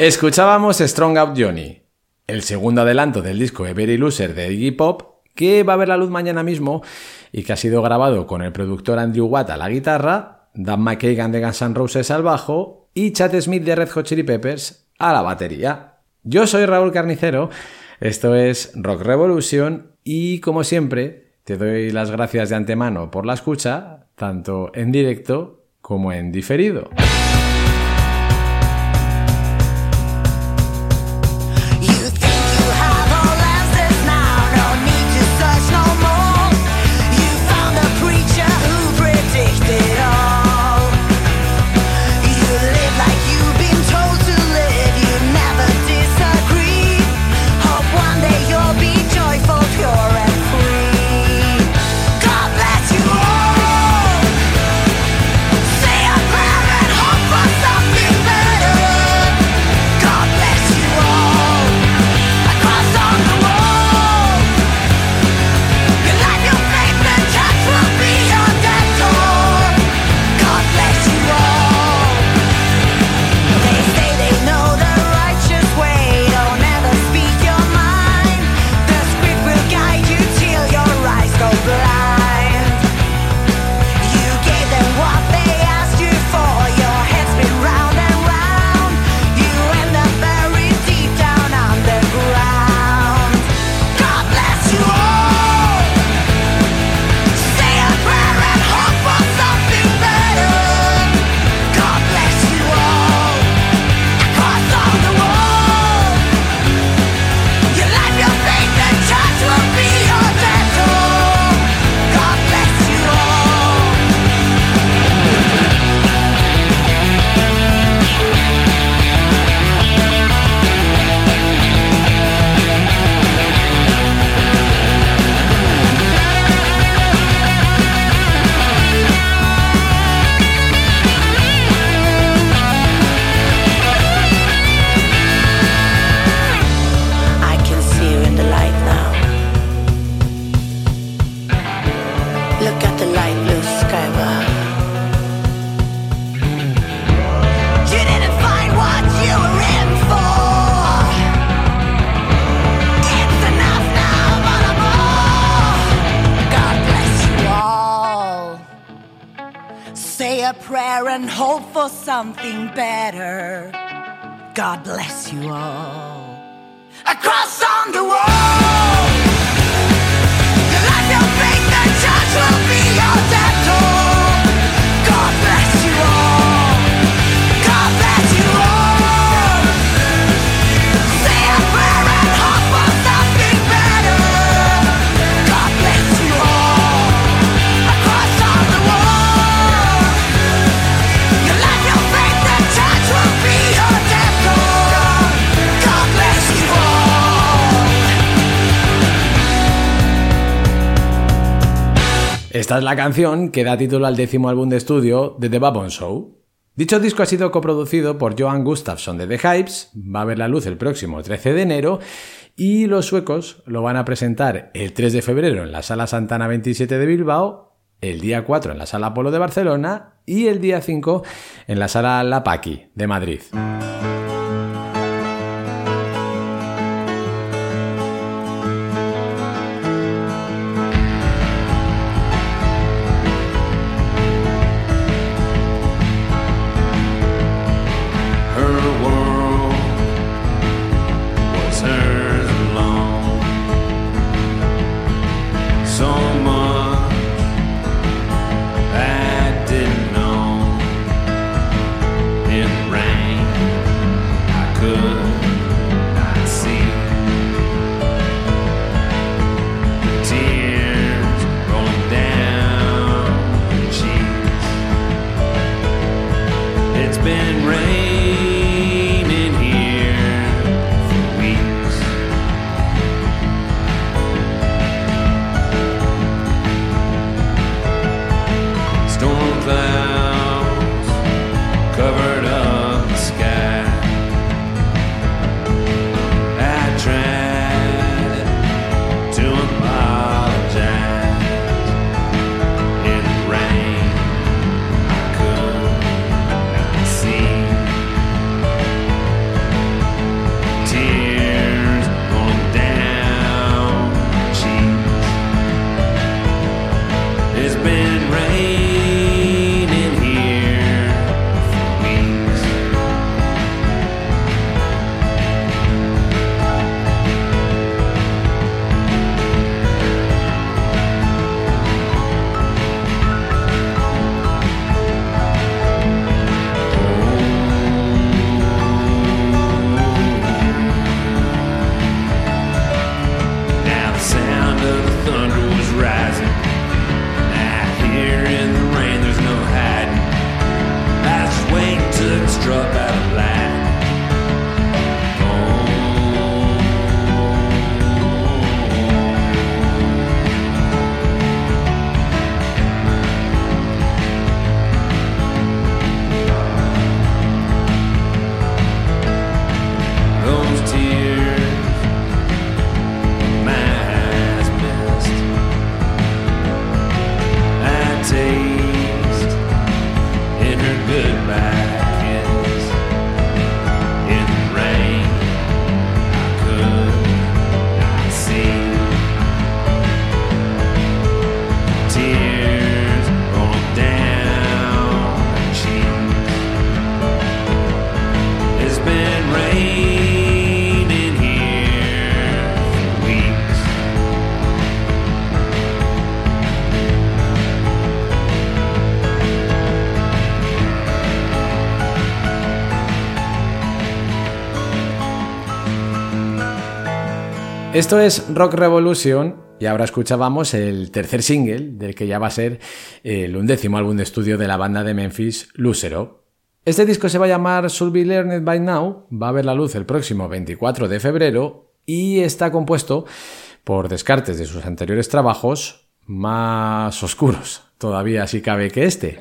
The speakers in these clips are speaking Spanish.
Escuchábamos Strong Out Johnny, el segundo adelanto del disco Every Loser de Iggy Pop, que va a ver la luz mañana mismo y que ha sido grabado con el productor Andrew Watt a la guitarra, Dan McKagan de Guns N' Roses al bajo y Chad Smith de Red Hot Chili Peppers a la batería. Yo soy Raúl Carnicero, esto es Rock Revolution y como siempre te doy las gracias de antemano por la escucha, tanto en directo como en diferido. And hope for something better. God bless you all. Across on the wall. Esta es la canción que da título al décimo álbum de estudio de The Babon Show. Dicho disco ha sido coproducido por Johan Gustafsson de The Hypes, va a ver la luz el próximo 13 de enero y los suecos lo van a presentar el 3 de febrero en la Sala Santana 27 de Bilbao, el día 4 en la Sala Polo de Barcelona y el día 5 en la Sala La Paqui de Madrid. Esto es Rock Revolution y ahora escuchábamos el tercer single del que ya va a ser el undécimo álbum de estudio de la banda de Memphis, Lucero. Este disco se va a llamar Should Be Learned By Now, va a ver la luz el próximo 24 de febrero y está compuesto por descartes de sus anteriores trabajos más oscuros, todavía si cabe que este.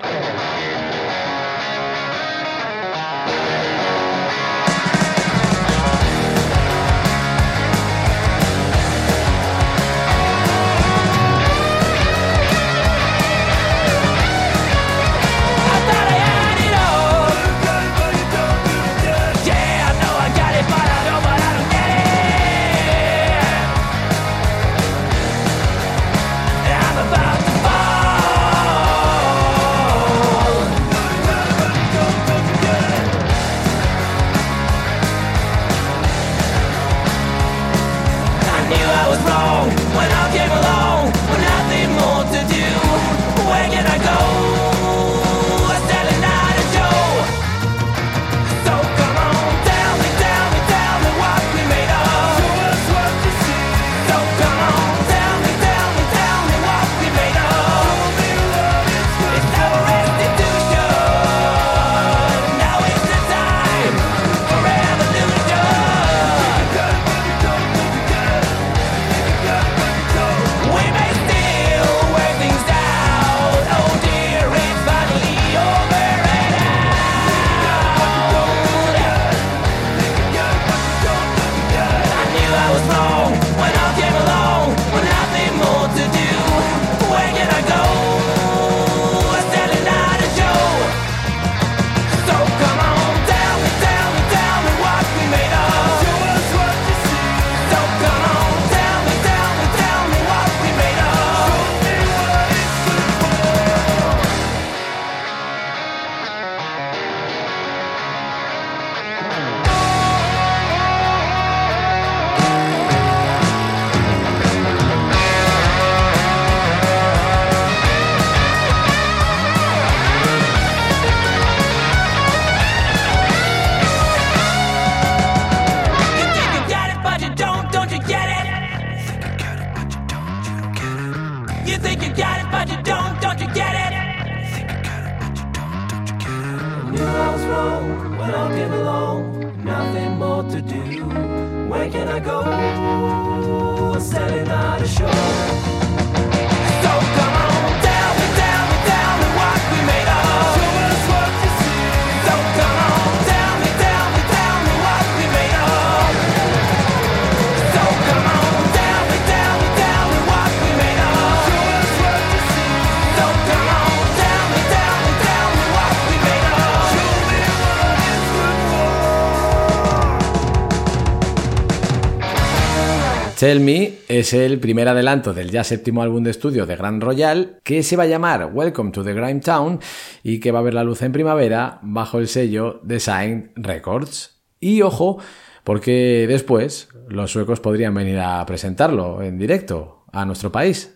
Tell Me es el primer adelanto del ya séptimo álbum de estudio de Grand Royal que se va a llamar Welcome to the Grime Town y que va a ver la luz en primavera bajo el sello Design Records. Y ojo, porque después los suecos podrían venir a presentarlo en directo a nuestro país.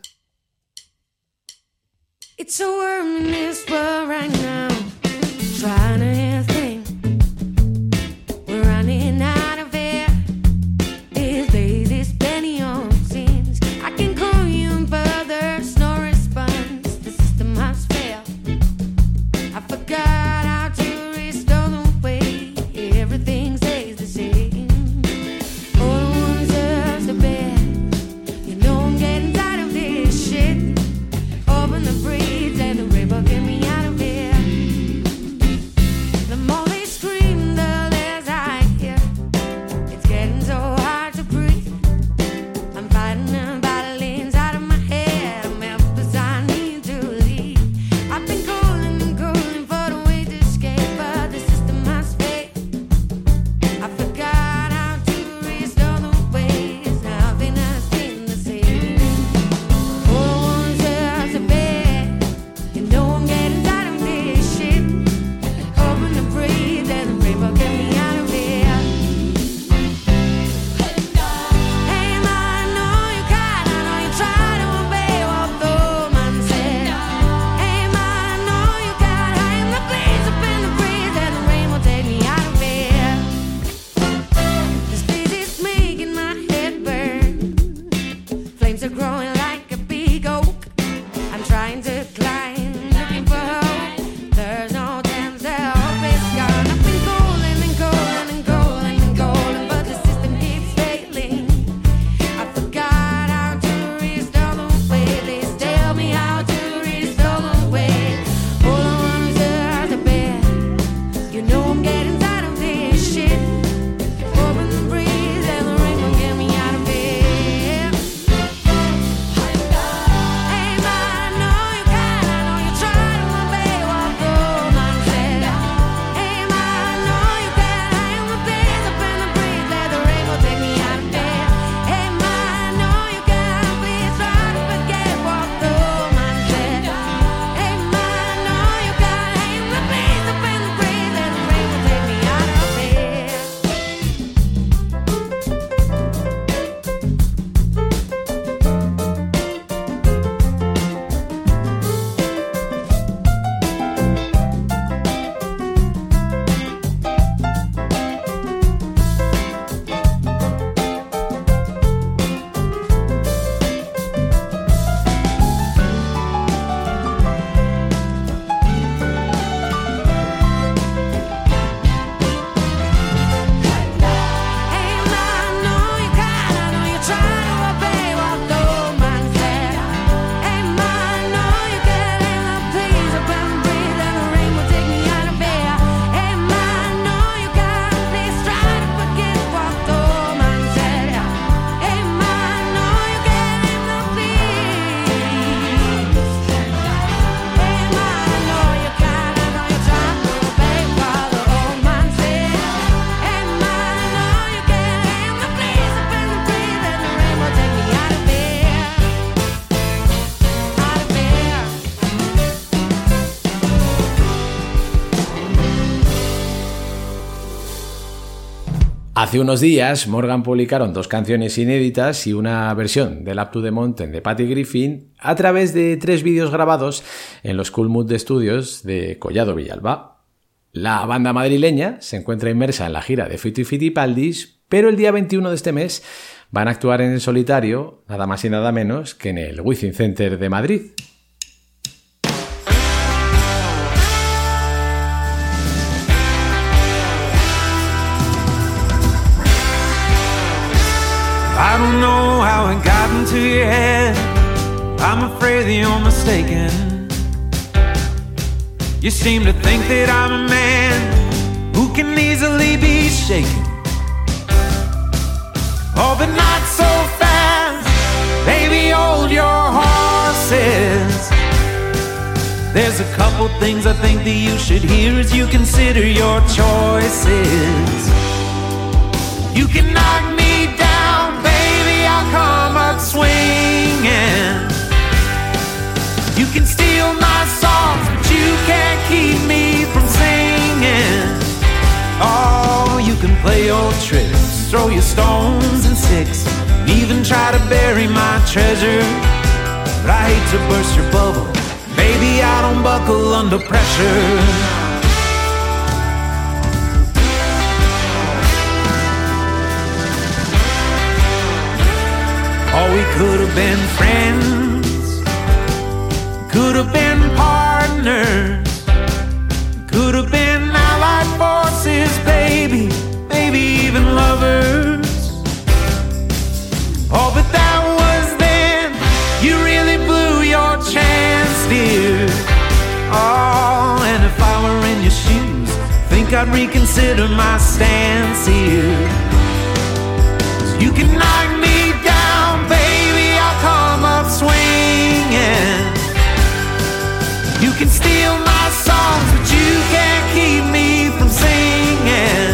trying to climb. Hace unos días, Morgan publicaron dos canciones inéditas y una versión del Up to the Mountain de Patty Griffin a través de tres vídeos grabados en los Cool Mood Studios de Collado Villalba. La banda madrileña se encuentra inmersa en la gira de Fito y Fitipaldis, pero el día 21 de este mes van a actuar en solitario, nada más y nada menos que en el Wizzing Center de Madrid. Know how it got into your head. I'm afraid that you're mistaken. You seem to think that I'm a man who can easily be shaken. Oh, but not so fast. Baby, hold your horses. There's a couple things I think that you should hear as you consider your choices. You can stones and sticks, and even try to bury my treasure. But I hate to burst your bubble, baby, I don't buckle under pressure. Oh, we could have been friends, could have been partners, could have been allied forces, baby, maybe even lovers. Dear. Oh, and if I were in your shoes, think I'd reconsider my stance here. You can knock me down, baby. I'll come up swinging. You can steal my songs, but you can't keep me from singing.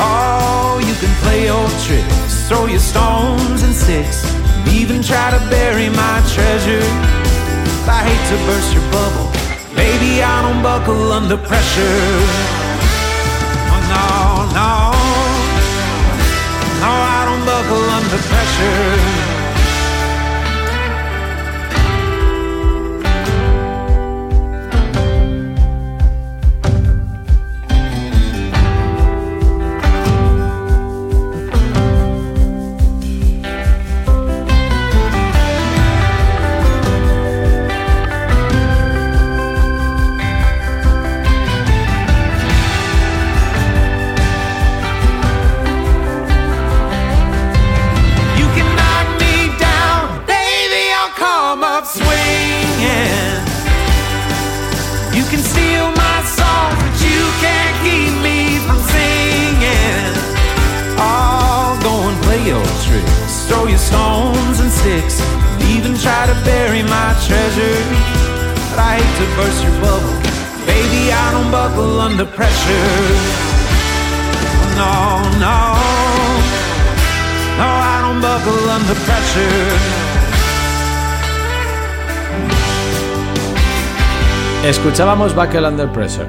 Oh, you can play your tricks, throw your stones and sticks, and even try to bury my treasure. I hate to burst your bubble, baby. I don't buckle under pressure. Oh, no, no. No, I don't buckle under pressure. Escuchábamos Buckle Under Pressure,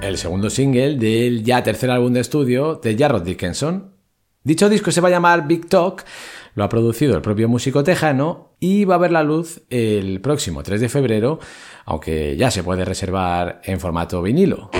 el segundo single del ya tercer álbum de estudio de Jarrod Dickinson. Dicho disco se va a llamar Big Talk, lo ha producido el propio músico tejano y va a ver la luz el próximo 3 de febrero, aunque ya se puede reservar en formato vinilo.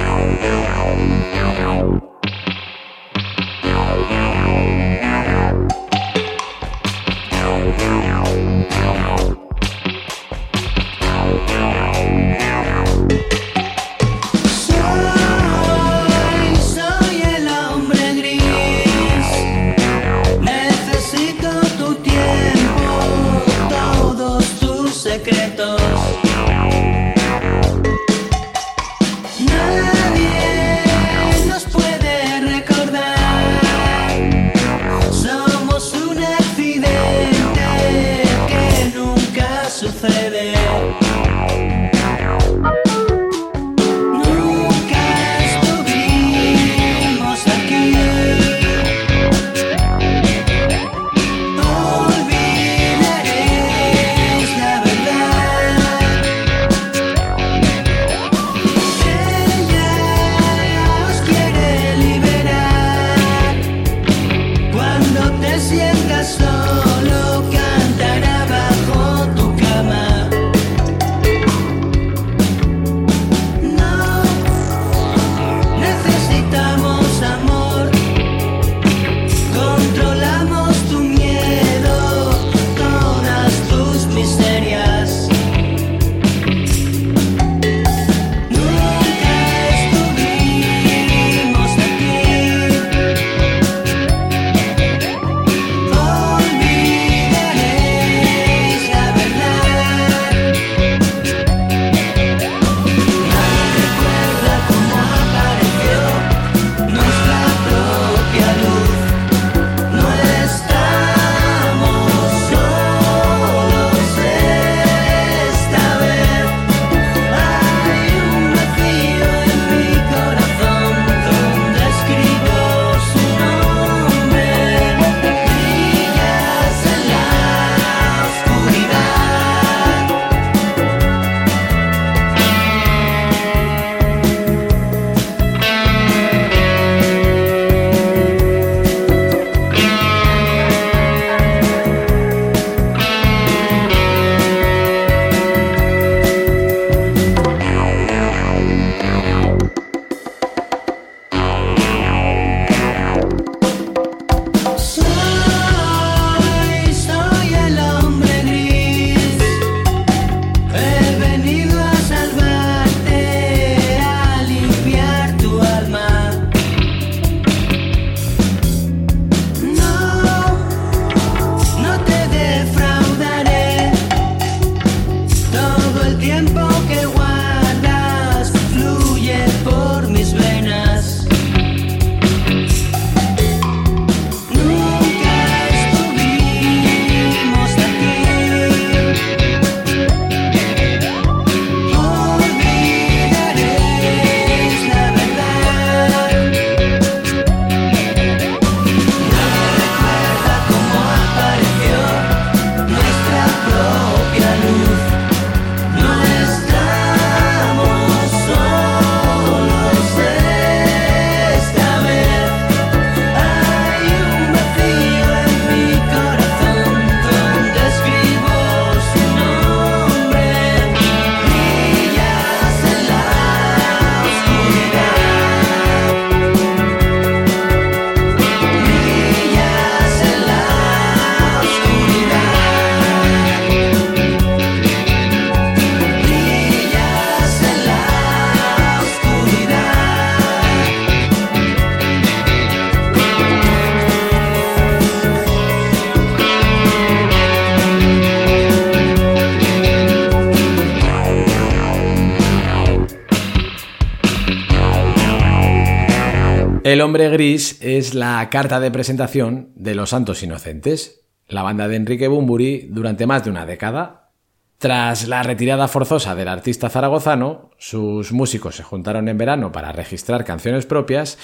Hombre gris es la carta de presentación de Los Santos Inocentes, la banda de Enrique Bumburi durante más de una década. Tras la retirada forzosa del artista zaragozano, sus músicos se juntaron en verano para registrar canciones propias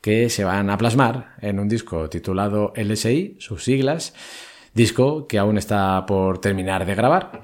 que se van a plasmar en un disco titulado LSI, sus siglas, disco que aún está por terminar de grabar.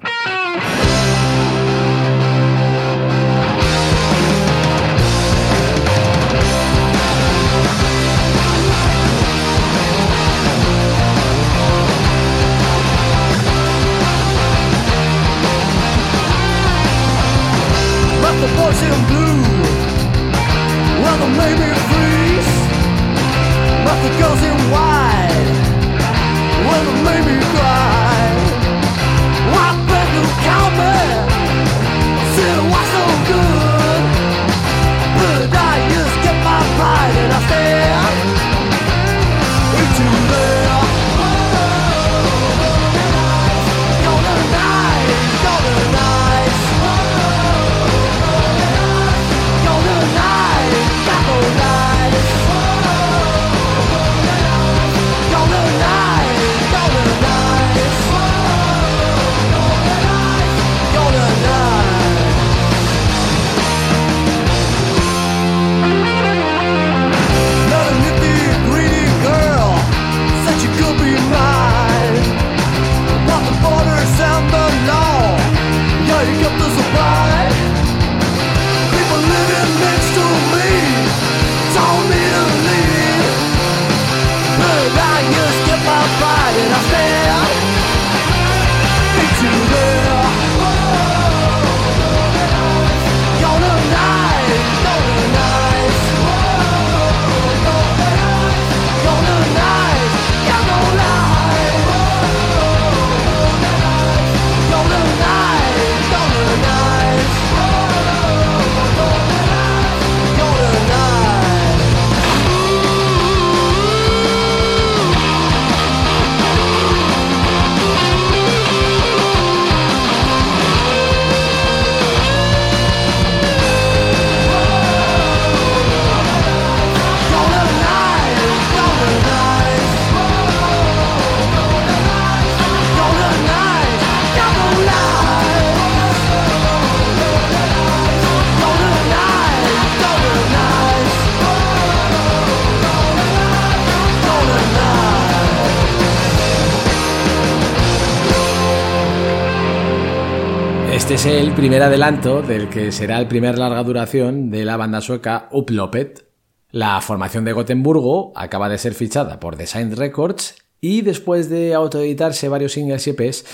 Es el primer adelanto del que será el primer larga duración de la banda sueca Uploppet. La formación de Gotemburgo acaba de ser fichada por Design Records y después de autoeditarse varios singles y EPs,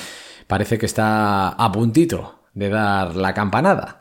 parece que está a puntito de dar la campanada.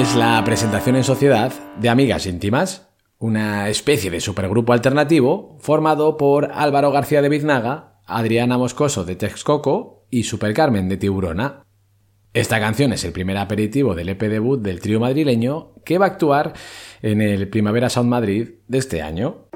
Es la presentación en sociedad de Amigas Íntimas, una especie de supergrupo alternativo formado por Álvaro García de Biznaga, Adriana Moscoso de Texcoco y Super Carmen de Tiburona. Esta canción es el primer aperitivo del EP debut del trío madrileño que va a actuar en el Primavera Sound Madrid de este año.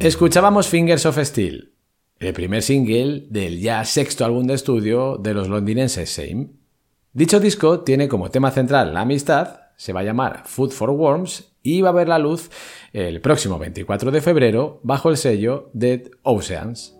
Escuchábamos Fingers of Steel, el primer single del ya sexto álbum de estudio de los londinenses Same. Dicho disco tiene como tema central la amistad, se va a llamar Food for Worms y va a ver la luz el próximo 24 de febrero bajo el sello Dead Oceans.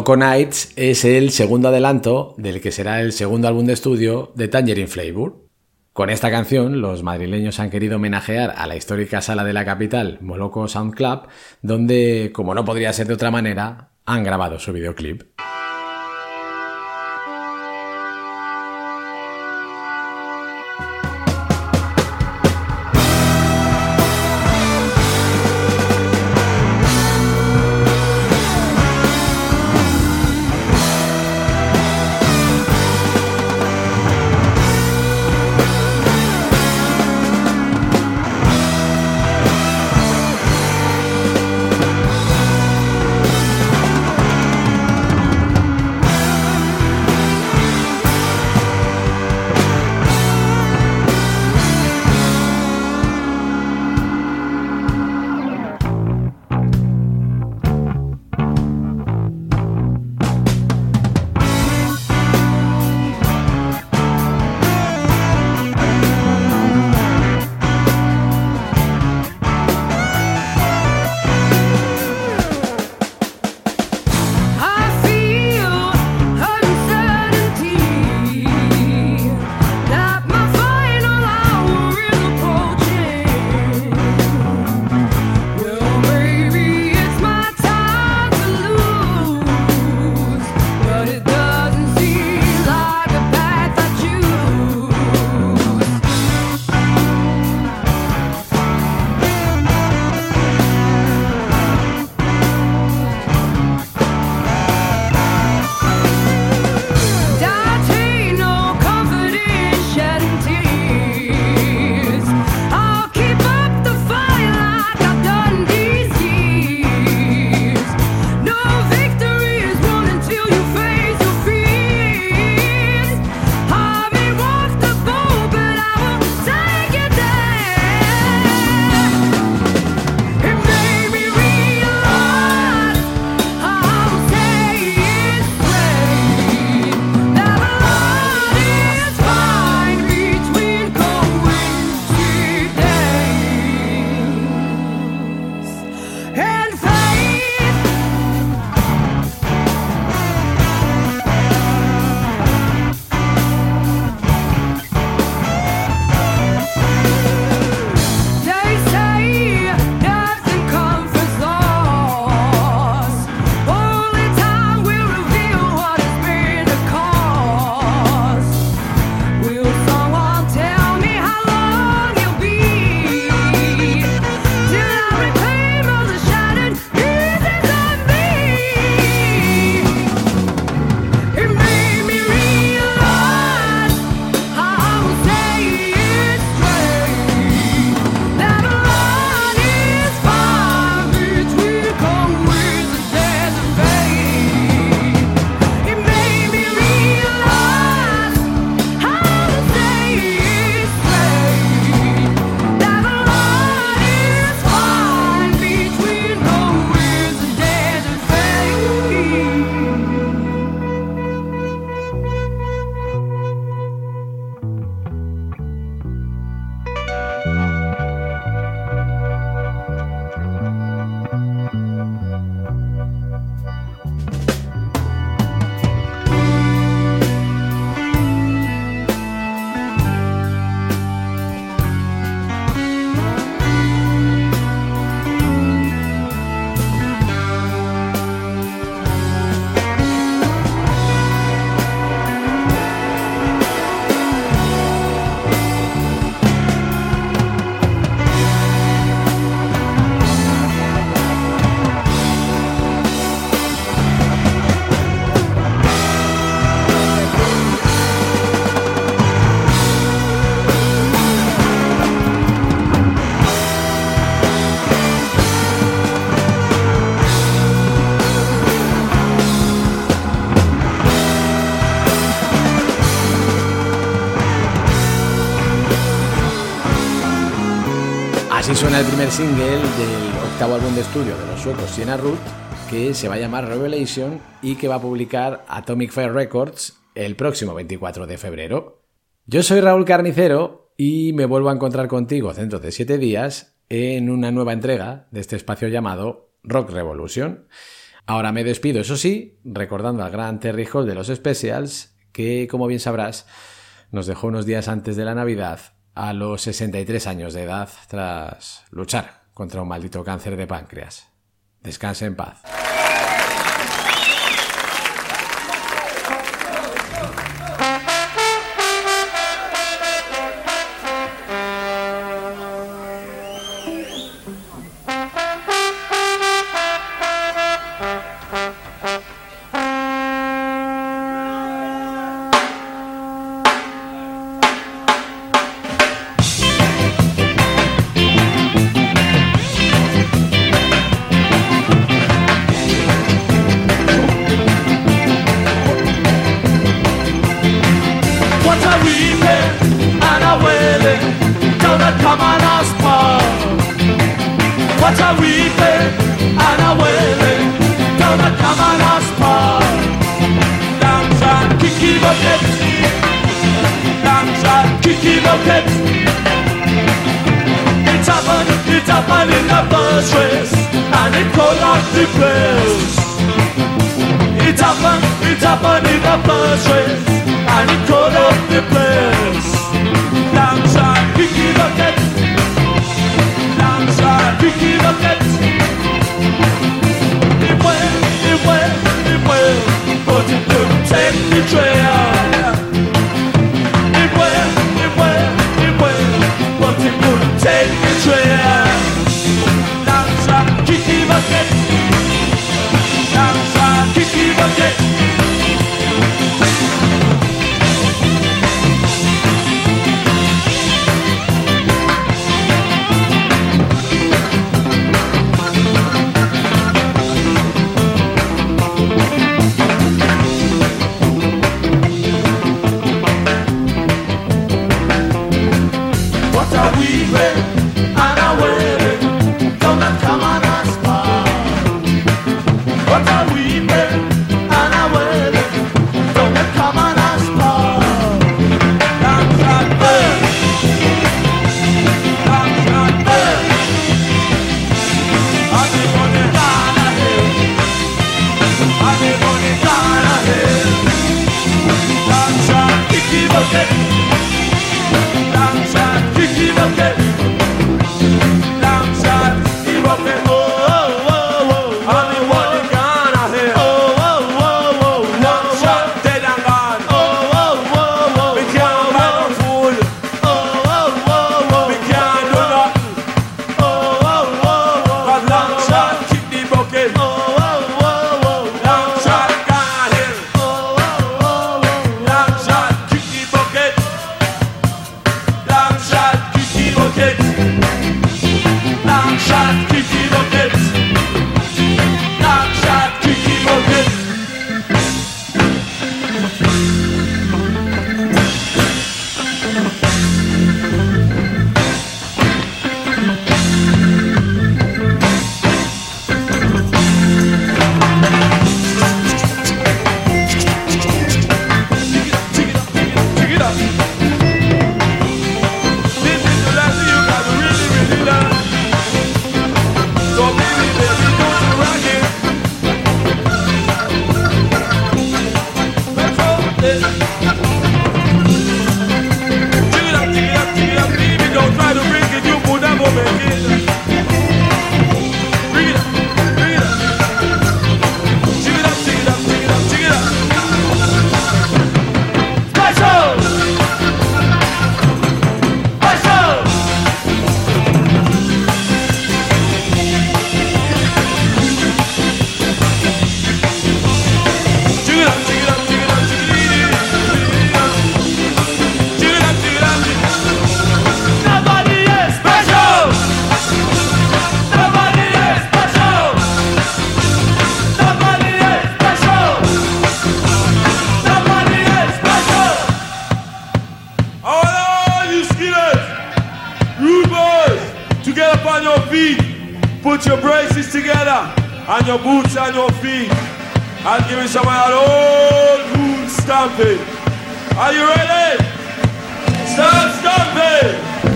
Choco Nights es el segundo adelanto del que será el segundo álbum de estudio de Tangerine Flavor. Con esta canción, los madrileños han querido homenajear a la histórica sala de la capital, Moloco Sound Club, donde, como no podría ser de otra manera, han grabado su videoclip. suena el primer single del octavo álbum de estudio de los suecos Siena Root, que se va a llamar Revelation y que va a publicar Atomic Fire Records el próximo 24 de febrero. Yo soy Raúl Carnicero y me vuelvo a encontrar contigo dentro de 7 días en una nueva entrega de este espacio llamado Rock Revolution. Ahora me despido, eso sí, recordando al gran Terry Hall de los Specials, que como bien sabrás, nos dejó unos días antes de la Navidad a los 63 años de edad tras luchar contra un maldito cáncer de páncreas. Descanse en paz. Rubers, to get up on your feet. Put your braces together and your boots on your feet. And give me some of that old boot stamping. Are you ready? Start stamping!